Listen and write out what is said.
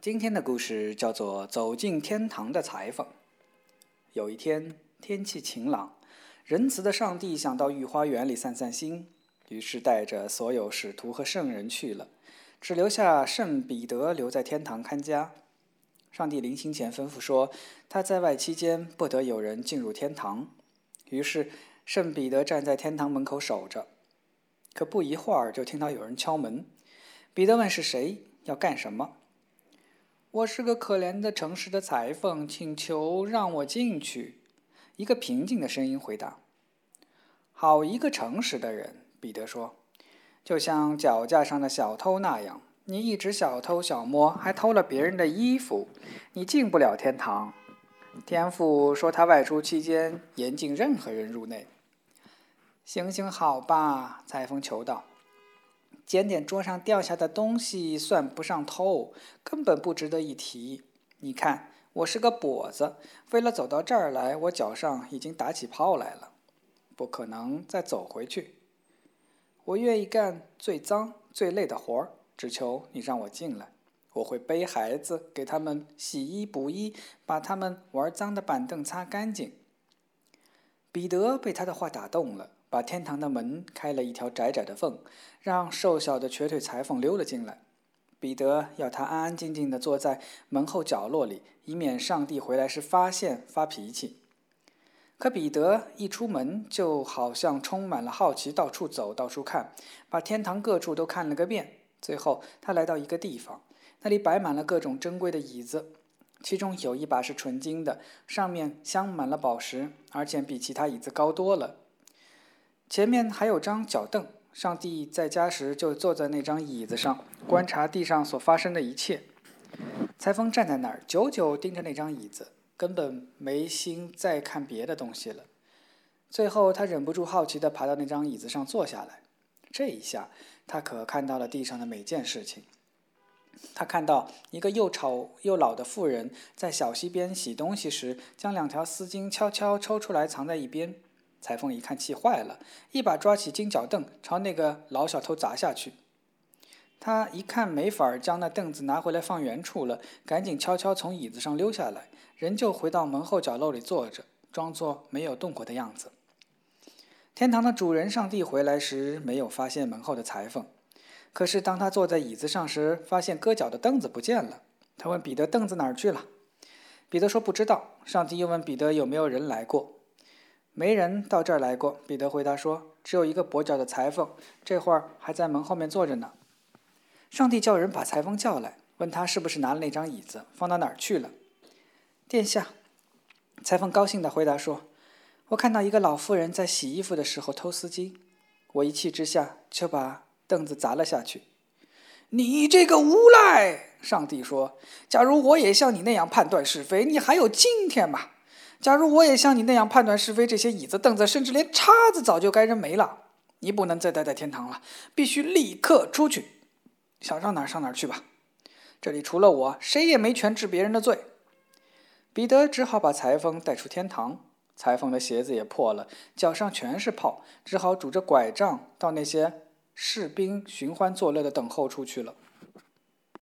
今天的故事叫做《走进天堂的裁缝》。有一天，天气晴朗，仁慈的上帝想到御花园里散散心，于是带着所有使徒和圣人去了，只留下圣彼得留在天堂看家。上帝临行前吩咐说，他在外期间不得有人进入天堂。于是，圣彼得站在天堂门口守着。可不一会儿，就听到有人敲门。彼得问是谁，要干什么？我是个可怜的诚实的裁缝，请求让我进去。一个平静的声音回答：“好一个诚实的人。”彼得说：“就像脚架上的小偷那样，你一直小偷小摸，还偷了别人的衣服，你进不了天堂。天父说他外出期间严禁任何人入内。”行行好吧，裁缝求道。捡点桌上掉下的东西算不上偷，根本不值得一提。你看，我是个跛子，为了走到这儿来，我脚上已经打起泡来了，不可能再走回去。我愿意干最脏、最累的活儿，只求你让我进来。我会背孩子，给他们洗衣补衣，把他们玩脏的板凳擦干净。彼得被他的话打动了。把天堂的门开了一条窄窄的缝，让瘦小的瘸腿裁缝溜了进来。彼得要他安安静静地坐在门后角落里，以免上帝回来时发现发脾气。可彼得一出门，就好像充满了好奇，到处走，到处看，把天堂各处都看了个遍。最后，他来到一个地方，那里摆满了各种珍贵的椅子，其中有一把是纯金的，上面镶满了宝石，而且比其他椅子高多了。前面还有张脚凳，上帝在家时就坐在那张椅子上，观察地上所发生的一切。裁缝站在那儿，久久盯着那张椅子，根本没心再看别的东西了。最后，他忍不住好奇地爬到那张椅子上坐下来。这一下，他可看到了地上的每件事情。他看到一个又丑又老的妇人在小溪边洗东西时，将两条丝巾悄悄抽出来藏在一边。裁缝一看，气坏了，一把抓起金脚凳，朝那个老小偷砸下去。他一看没法将那凳子拿回来放原处了，赶紧悄悄从椅子上溜下来，仍旧回到门后角落里坐着，装作没有动过的样子。天堂的主人上帝回来时，没有发现门后的裁缝，可是当他坐在椅子上时，发现搁脚的凳子不见了。他问彼得：“凳子哪儿去了？”彼得说：“不知道。”上帝又问彼得：“有没有人来过？”没人到这儿来过，彼得回答说：“只有一个跛脚的裁缝，这会儿还在门后面坐着呢。”上帝叫人把裁缝叫来，问他是不是拿了那张椅子，放到哪儿去了。殿下，裁缝高兴地回答说：“我看到一个老妇人在洗衣服的时候偷丝巾，我一气之下就把凳子砸了下去。”你这个无赖！上帝说：“假如我也像你那样判断是非，你还有今天吗？”假如我也像你那样判断是非，这些椅子、凳子，甚至连叉子，早就该扔没了。你不能再待在天堂了，必须立刻出去。想上哪儿上哪儿去吧，这里除了我，谁也没权治别人的罪。彼得只好把裁缝带出天堂。裁缝的鞋子也破了，脚上全是泡，只好拄着拐杖到那些士兵寻欢作乐的等候处去了。